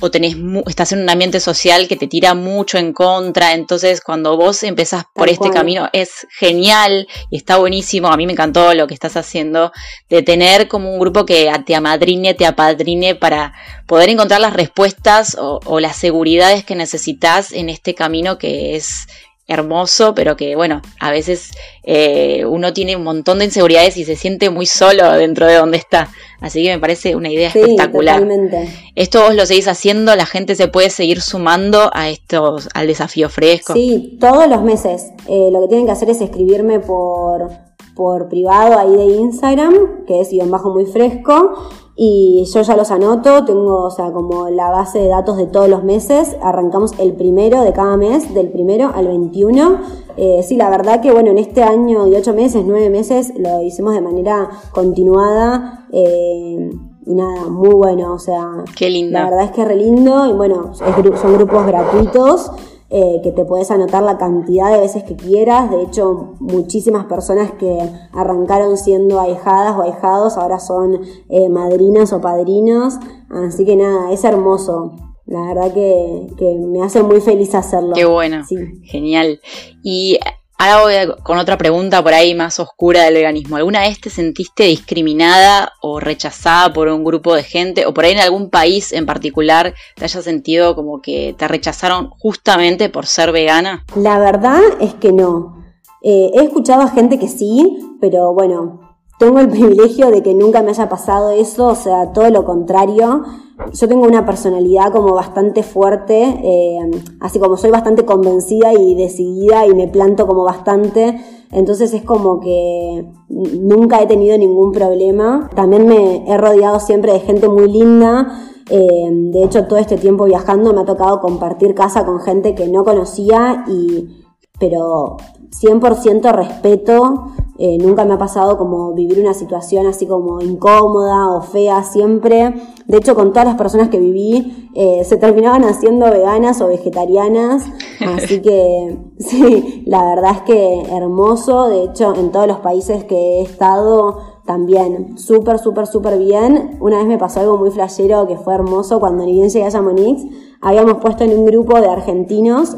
o tenés estás en un ambiente social que te tira mucho en contra, entonces cuando vos empezás por este camino es genial y está buenísimo, a mí me encantó lo que estás haciendo, de tener como un grupo que te amadrine, te apadrine para poder encontrar las respuestas o, o las seguridades que necesitas en este camino que es hermoso, pero que bueno, a veces eh, uno tiene un montón de inseguridades y se siente muy solo dentro de donde está. Así que me parece una idea espectacular. Totalmente. Esto vos lo seguís haciendo, la gente se puede seguir sumando a estos, al desafío fresco. Sí, todos los meses. Eh, lo que tienen que hacer es escribirme por, por privado ahí de Instagram, que es guion bajo muy fresco y yo ya los anoto, tengo, o sea, como la base de datos de todos los meses, arrancamos el primero de cada mes, del primero al 21. Eh, sí, la verdad que, bueno, en este año y ocho meses, nueve meses, lo hicimos de manera continuada. Eh, y nada, muy bueno, o sea, Qué lindo. la verdad es que es re lindo y bueno, son grupos gratuitos eh, que te puedes anotar la cantidad de veces que quieras. De hecho, muchísimas personas que arrancaron siendo ahijadas o ahijados ahora son eh, madrinas o padrinos. Así que nada, es hermoso. La verdad que, que me hace muy feliz hacerlo. Qué bueno. Sí. Genial. Y Ahora voy con otra pregunta por ahí más oscura del veganismo. ¿Alguna vez te sentiste discriminada o rechazada por un grupo de gente o por ahí en algún país en particular te hayas sentido como que te rechazaron justamente por ser vegana? La verdad es que no. Eh, he escuchado a gente que sí, pero bueno, tengo el privilegio de que nunca me haya pasado eso, o sea, todo lo contrario. Yo tengo una personalidad como bastante fuerte, eh, así como soy bastante convencida y decidida y me planto como bastante, entonces es como que nunca he tenido ningún problema. También me he rodeado siempre de gente muy linda. Eh, de hecho, todo este tiempo viajando me ha tocado compartir casa con gente que no conocía y pero 100% respeto eh, nunca me ha pasado como vivir una situación así como incómoda o fea siempre. De hecho, con todas las personas que viví, eh, se terminaban haciendo veganas o vegetarianas. Así que sí, la verdad es que hermoso. De hecho, en todos los países que he estado, también súper, súper, súper bien. Una vez me pasó algo muy flashero que fue hermoso cuando ni bien llegué a Chamonix. Habíamos puesto en un grupo de argentinos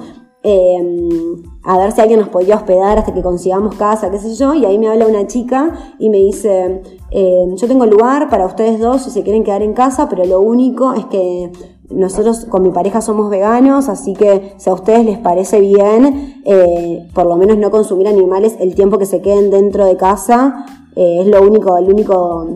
Em, a ver si alguien nos podía hospedar hasta que consigamos casa, qué sé yo, y ahí me habla una chica y me dice, em, yo tengo lugar para ustedes dos si se quieren quedar en casa, pero lo único es que nosotros con mi pareja somos veganos, así que si a ustedes les parece bien, eh, por lo menos no consumir animales el tiempo que se queden dentro de casa, eh, es lo único, el único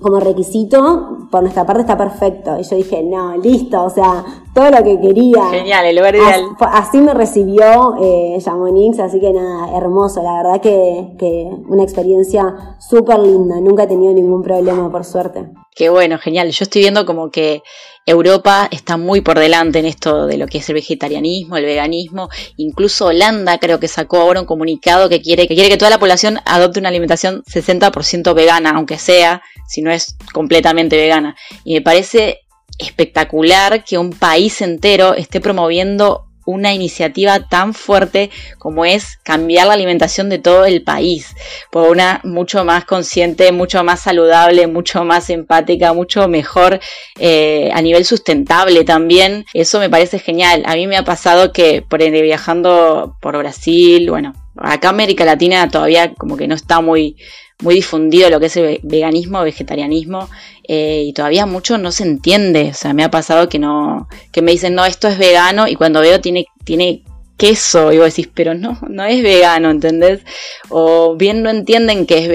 como requisito, por nuestra parte está perfecto. Y yo dije, no, listo, o sea, todo lo que quería. Genial, el lugar ideal. Así, me recibió eh, así que nada, hermoso, la verdad que, que una experiencia súper linda, nunca he tenido ningún problema, por suerte. Qué bueno, genial. Yo estoy viendo como que Europa está muy por delante en esto de lo que es el vegetarianismo, el veganismo. Incluso Holanda creo que sacó ahora un comunicado que quiere que, quiere que toda la población adopte una alimentación 60% vegana, aunque sea, si no es completamente vegana. Y me parece espectacular que un país entero esté promoviendo una iniciativa tan fuerte como es cambiar la alimentación de todo el país por una mucho más consciente, mucho más saludable, mucho más empática, mucho mejor eh, a nivel sustentable también. Eso me parece genial. A mí me ha pasado que por viajando por Brasil, bueno, acá América Latina todavía como que no está muy muy difundido lo que es el veganismo, vegetarianismo, eh, y todavía mucho no se entiende. O sea, me ha pasado que no, que me dicen, no, esto es vegano, y cuando veo tiene, tiene queso, y vos decís, pero no, no es vegano, ¿entendés? O bien no entienden que es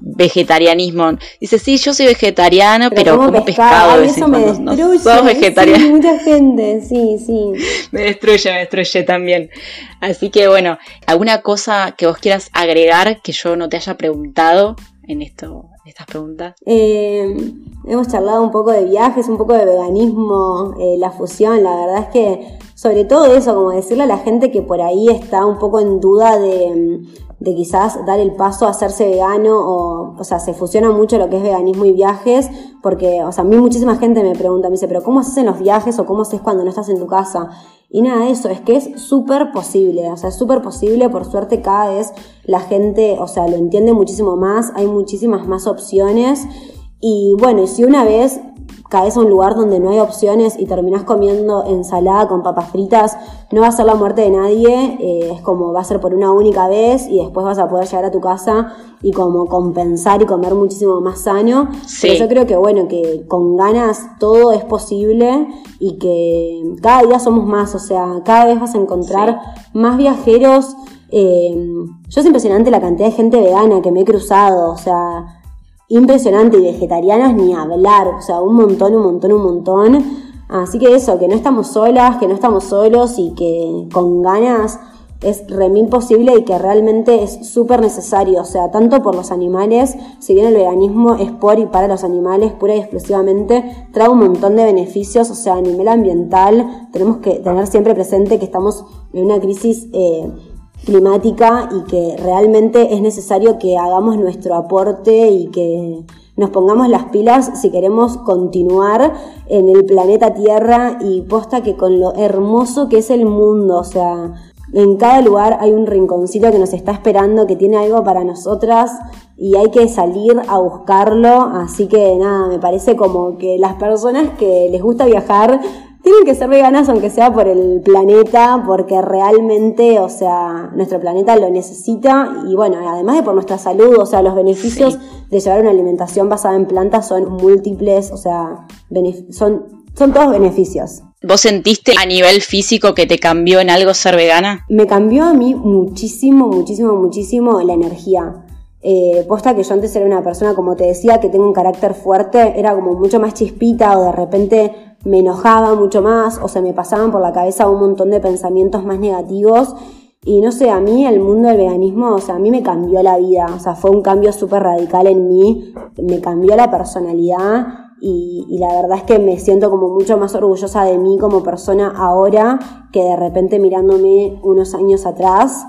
vegetarianismo. Dice, sí, yo soy vegetariano, pero, como pescado. eso me destruye. vegetariano. mucha gente, sí, sí. me destruye, me destruye también. Así que bueno, ¿alguna cosa que vos quieras agregar que yo no te haya preguntado en esto, estas preguntas? Eh, hemos charlado un poco de viajes, un poco de veganismo, eh, la fusión. La verdad es que, sobre todo eso, como decirle a la gente que por ahí está un poco en duda de de quizás dar el paso a hacerse vegano o, o sea, se fusiona mucho lo que es veganismo y viajes, porque, o sea, a mí muchísima gente me pregunta, me dice, pero ¿cómo haces en los viajes o cómo haces cuando no estás en tu casa? Y nada de eso, es que es súper posible, o sea, es súper posible, por suerte cada vez la gente, o sea, lo entiende muchísimo más, hay muchísimas más opciones. Y bueno, y si una vez caes a un lugar donde no hay opciones y terminas comiendo ensalada con papas fritas, no va a ser la muerte de nadie, eh, es como va a ser por una única vez y después vas a poder llegar a tu casa y como compensar y comer muchísimo más sano. Pero yo creo que bueno, que con ganas todo es posible y que cada día somos más, o sea, cada vez vas a encontrar más viajeros. Eh, yo es impresionante la cantidad de gente vegana que me he cruzado, o sea, impresionante y vegetarianas ni hablar, o sea, un montón, un montón, un montón. Así que eso, que no estamos solas, que no estamos solos y que con ganas es remil posible y que realmente es súper necesario, o sea, tanto por los animales, si bien el veganismo es por y para los animales pura y exclusivamente, trae un montón de beneficios, o sea, a nivel ambiental tenemos que tener siempre presente que estamos en una crisis eh, climática y que realmente es necesario que hagamos nuestro aporte y que nos pongamos las pilas si queremos continuar en el planeta Tierra y posta que con lo hermoso que es el mundo, o sea, en cada lugar hay un rinconcito que nos está esperando, que tiene algo para nosotras y hay que salir a buscarlo, así que nada, me parece como que las personas que les gusta viajar tienen que ser veganas aunque sea por el planeta, porque realmente, o sea, nuestro planeta lo necesita y bueno, además de por nuestra salud, o sea, los beneficios de llevar una alimentación basada en plantas son múltiples, o sea, son, son todos beneficios. ¿Vos sentiste a nivel físico que te cambió en algo ser vegana? Me cambió a mí muchísimo, muchísimo, muchísimo la energía. Eh, posta que yo antes era una persona, como te decía, que tengo un carácter fuerte, era como mucho más chispita o de repente me enojaba mucho más o se me pasaban por la cabeza un montón de pensamientos más negativos. Y no sé, a mí el mundo del veganismo, o sea, a mí me cambió la vida, o sea, fue un cambio súper radical en mí, me cambió la personalidad y, y, la verdad es que me siento como mucho más orgullosa de mí como persona ahora que de repente mirándome unos años atrás.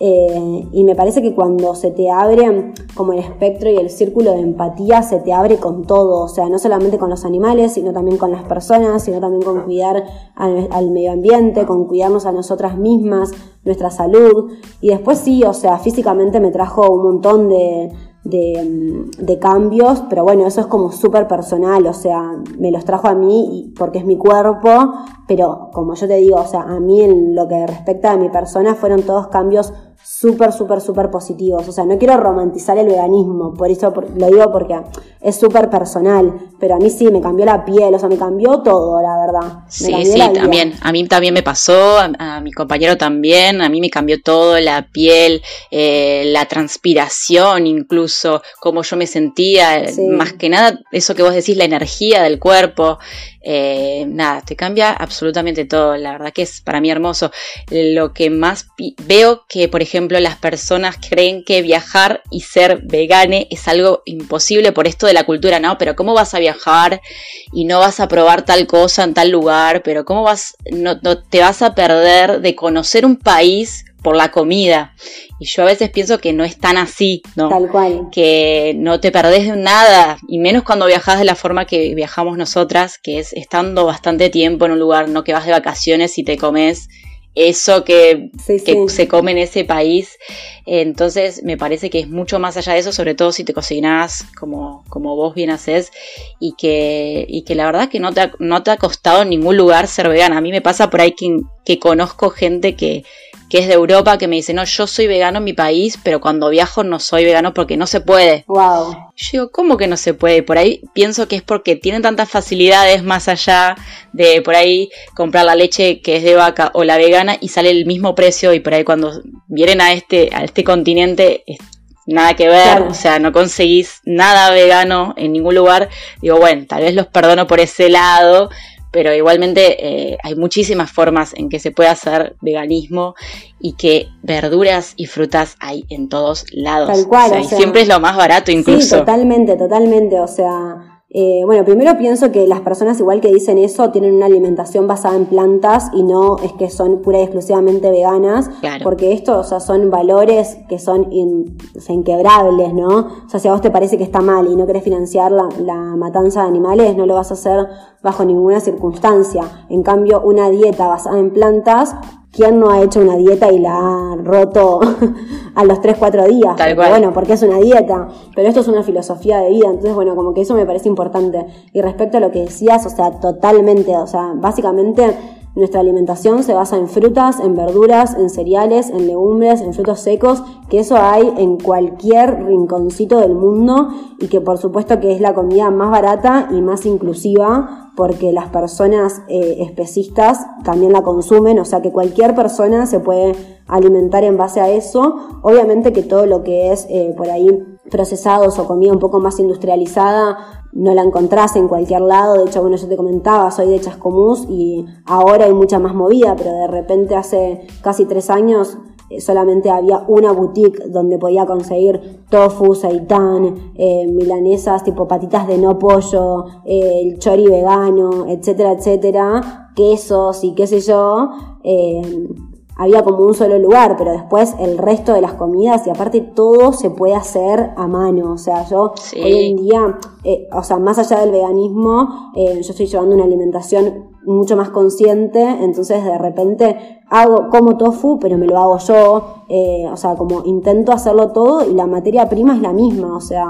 Eh, y me parece que cuando se te abre como el espectro y el círculo de empatía, se te abre con todo, o sea, no solamente con los animales, sino también con las personas, sino también con cuidar al, medio ambiente, con cuidarnos a nosotras mismas, nuestra salud. Y después sí, o sea, físicamente me trajo un montón de, de, cambios, pero bueno, eso es como súper personal, o sea, me los trajo a mí porque es mi cuerpo, pero como yo te digo, o sea, a mí en lo que respecta a mi persona fueron todos cambios súper, súper, súper positivos. O sea, no quiero romantizar el veganismo, por eso lo digo porque es súper personal, pero a mí sí, me cambió la piel, o sea, me cambió todo, la verdad. sí, sí, también. A mí también me pasó, a, mi compañero también, a mí me cambió todo, la piel, eh, la transpiración incluso, cómo yo me sentía, más que nada, eso que vos decís, la energía del cuerpo. Eh, nada, te cambia absolutamente todo. La verdad que es para mí hermoso. Lo que más veo que, por ejemplo, las personas creen que viajar y ser vegane es algo imposible por esto de la cultura, ¿no? Pero ¿cómo vas a viajar y no vas a probar tal cosa en tal lugar? Pero ¿cómo vas, no, no te vas a perder de conocer un país por la comida. Y yo a veces pienso que no es tan así, ¿no? Tal cual. Que no te perdés de nada, y menos cuando viajas de la forma que viajamos nosotras, que es estando bastante tiempo en un lugar, no que vas de vacaciones y te comes eso que, se come en ese país. Entonces me parece que es mucho más allá de eso, sobre todo si te cocinas como, como vos bien haces y que, y que la verdad que no te, ha, no te ha costado en ningún lugar ser vegana. A mí me pasa por ahí que, que conozco gente que, que es de Europa, que me dice, no, yo soy vegano en mi país, pero cuando viajo no soy vegano porque no se puede. Wow. Yo digo, ¿cómo que no se puede? Por ahí pienso que es porque tienen tantas facilidades más allá de por ahí comprar la leche que es de vaca o la vegana y sale el mismo precio y por ahí cuando vienen a este, a este continente nada que ver, o sea, no conseguís nada vegano en ningún lugar. Digo, bueno, tal vez los perdono por ese lado, pero igualmente eh, hay muchísimas formas en que se puede hacer veganismo y que verduras y frutas hay en todos lados. Tal cual. y siempre es lo más barato incluso. Sí, totalmente, totalmente. O sea, eh, bueno, primero pienso que las personas igual que dicen eso tienen una alimentación basada en plantas y no es que son pura y exclusivamente veganas, porque esto, o sea, son valores que son inquebrables, ¿no? O sea, si a vos te parece que está mal y no querés financiar la, la matanza de animales, no lo vas a hacer bajo ninguna circunstancia. En cambio, una dieta basada en plantas ¿Quién no ha hecho una dieta y la ha roto a los 3, 4 días? Bueno, porque es una dieta, pero esto es una filosofía de vida, entonces bueno, como que eso me parece importante. Y respecto a lo que decías, o sea, totalmente, o sea, básicamente nuestra alimentación se basa en frutas, en verduras, en cereales, en legumbres, en frutos secos, que eso hay en cualquier rinconcito del mundo y que por supuesto que es la comida más barata y más inclusiva porque las personas eh, especistas también la consumen, o sea que cualquier persona se puede alimentar en base a eso. Obviamente que todo lo que es eh, por ahí procesados o comida un poco más industrializada no la encontrás en cualquier lado. De hecho, bueno, yo te comentaba, soy de Chascomús y ahora hay mucha más movida, pero de repente hace casi tres años solamente había una boutique donde podía conseguir tofu, seitán, eh, milanesas tipo patitas de no pollo, eh, el chori vegano, etcétera, etcétera, quesos y qué sé yo había como un solo lugar, pero después el resto de las comidas y aparte todo se puede hacer a mano. O sea, yo hoy en día, eh, o sea, más allá del veganismo, eh, yo estoy llevando una alimentación mucho más consciente, entonces de repente hago como tofu, pero me lo hago yo, eh, o sea, como intento hacerlo todo y la materia prima es la misma, o sea,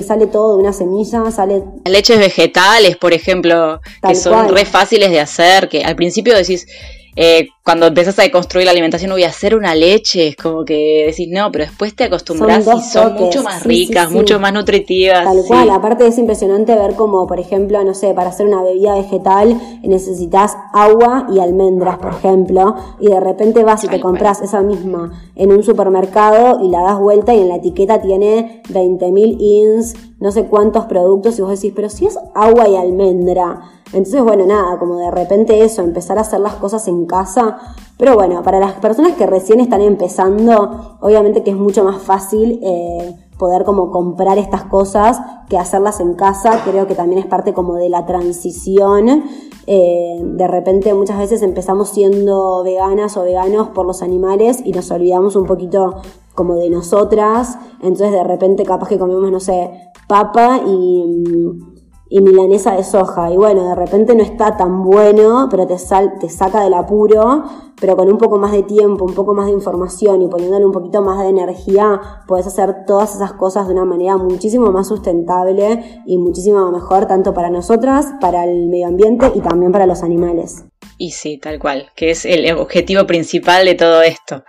sale todo de una semilla, sale... Leches vegetales, por ejemplo, que son re fáciles de hacer, que al principio decís, eh, cuando empezás a construir la alimentación, voy a hacer una leche, es como que decís, no, pero después te acostumbras y son mucho más ricas, mucho más nutritivas. Tal cual, aparte es impresionante ver como, por ejemplo, no sé, para hacer una bebida vegetal necesitas agua y almendras, por ejemplo, y de repente vas y te compras esa misma en un supermercado y la das vuelta y en la etiqueta tiene 20.000 ins, no sé cuántos productos, y vos decís, pero si es agua y almendra, entonces, bueno, nada, como de repente eso, empezar a hacer las cosas en casa. Pero bueno, para las personas que recién están empezando, obviamente que es mucho más fácil eh, poder como comprar estas cosas que hacerlas en casa. Creo que también es parte como de la transición. Eh, de repente muchas veces empezamos siendo veganas o veganos por los animales y nos olvidamos un poquito como de nosotras. Entonces de repente capaz que comemos, no sé, papa y mm, y milanesa de soja. Y bueno, de repente no está tan bueno, pero te, sal, te saca del apuro, pero con un poco más de tiempo, un poco más de información y poniéndole un poquito más de energía, puedes hacer todas esas cosas de una manera muchísimo más sustentable y muchísimo mejor, tanto para nosotras, para el medio ambiente y también para los animales. Y sí, tal cual, que es el objetivo principal de todo esto.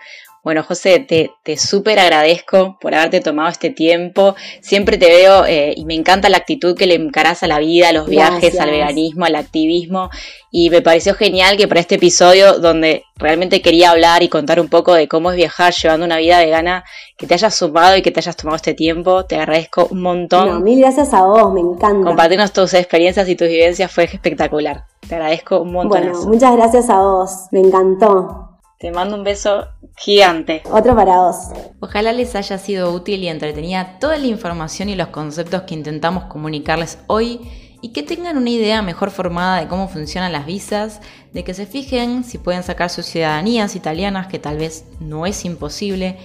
Bueno, José, te, te súper agradezco por haberte tomado este tiempo. Siempre te veo eh, y me encanta la actitud que le encarás a la vida, a los viajes, al veganismo, al activismo. Y me pareció genial que para este episodio, donde realmente quería hablar y contar un poco de cómo es viajar llevando una vida vegana, que te hayas sumado y que te hayas tomado este tiempo. Te agradezco un montón. No, mil gracias a vos, me encanta. Compartirnos tus experiencias y tus vivencias fue espectacular. Te agradezco un montón. Bueno, muchas gracias a vos, me encantó. Te mando un beso gigante. Otro para vos. Ojalá les haya sido útil y entretenida toda la información y los conceptos que intentamos comunicarles hoy y que tengan una idea mejor formada de cómo funcionan las visas, de que se fijen si pueden sacar sus ciudadanías italianas, que tal vez no es imposible,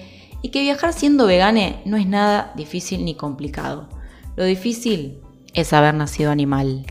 y que viajar siendo vegane no es nada difícil ni complicado. Lo difícil es haber nacido animal.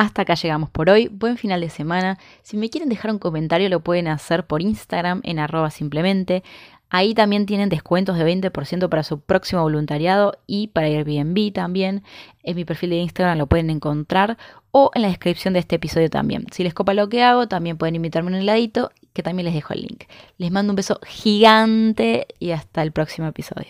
Hasta acá llegamos por hoy. Buen final de semana. Si me quieren dejar un comentario lo pueden hacer por Instagram en arroba simplemente. Ahí también tienen descuentos de 20% para su próximo voluntariado y para Airbnb también. En mi perfil de Instagram lo pueden encontrar o en la descripción de este episodio también. Si les copa lo que hago, también pueden invitarme en el ladito que también les dejo el link. Les mando un beso gigante y hasta el próximo episodio.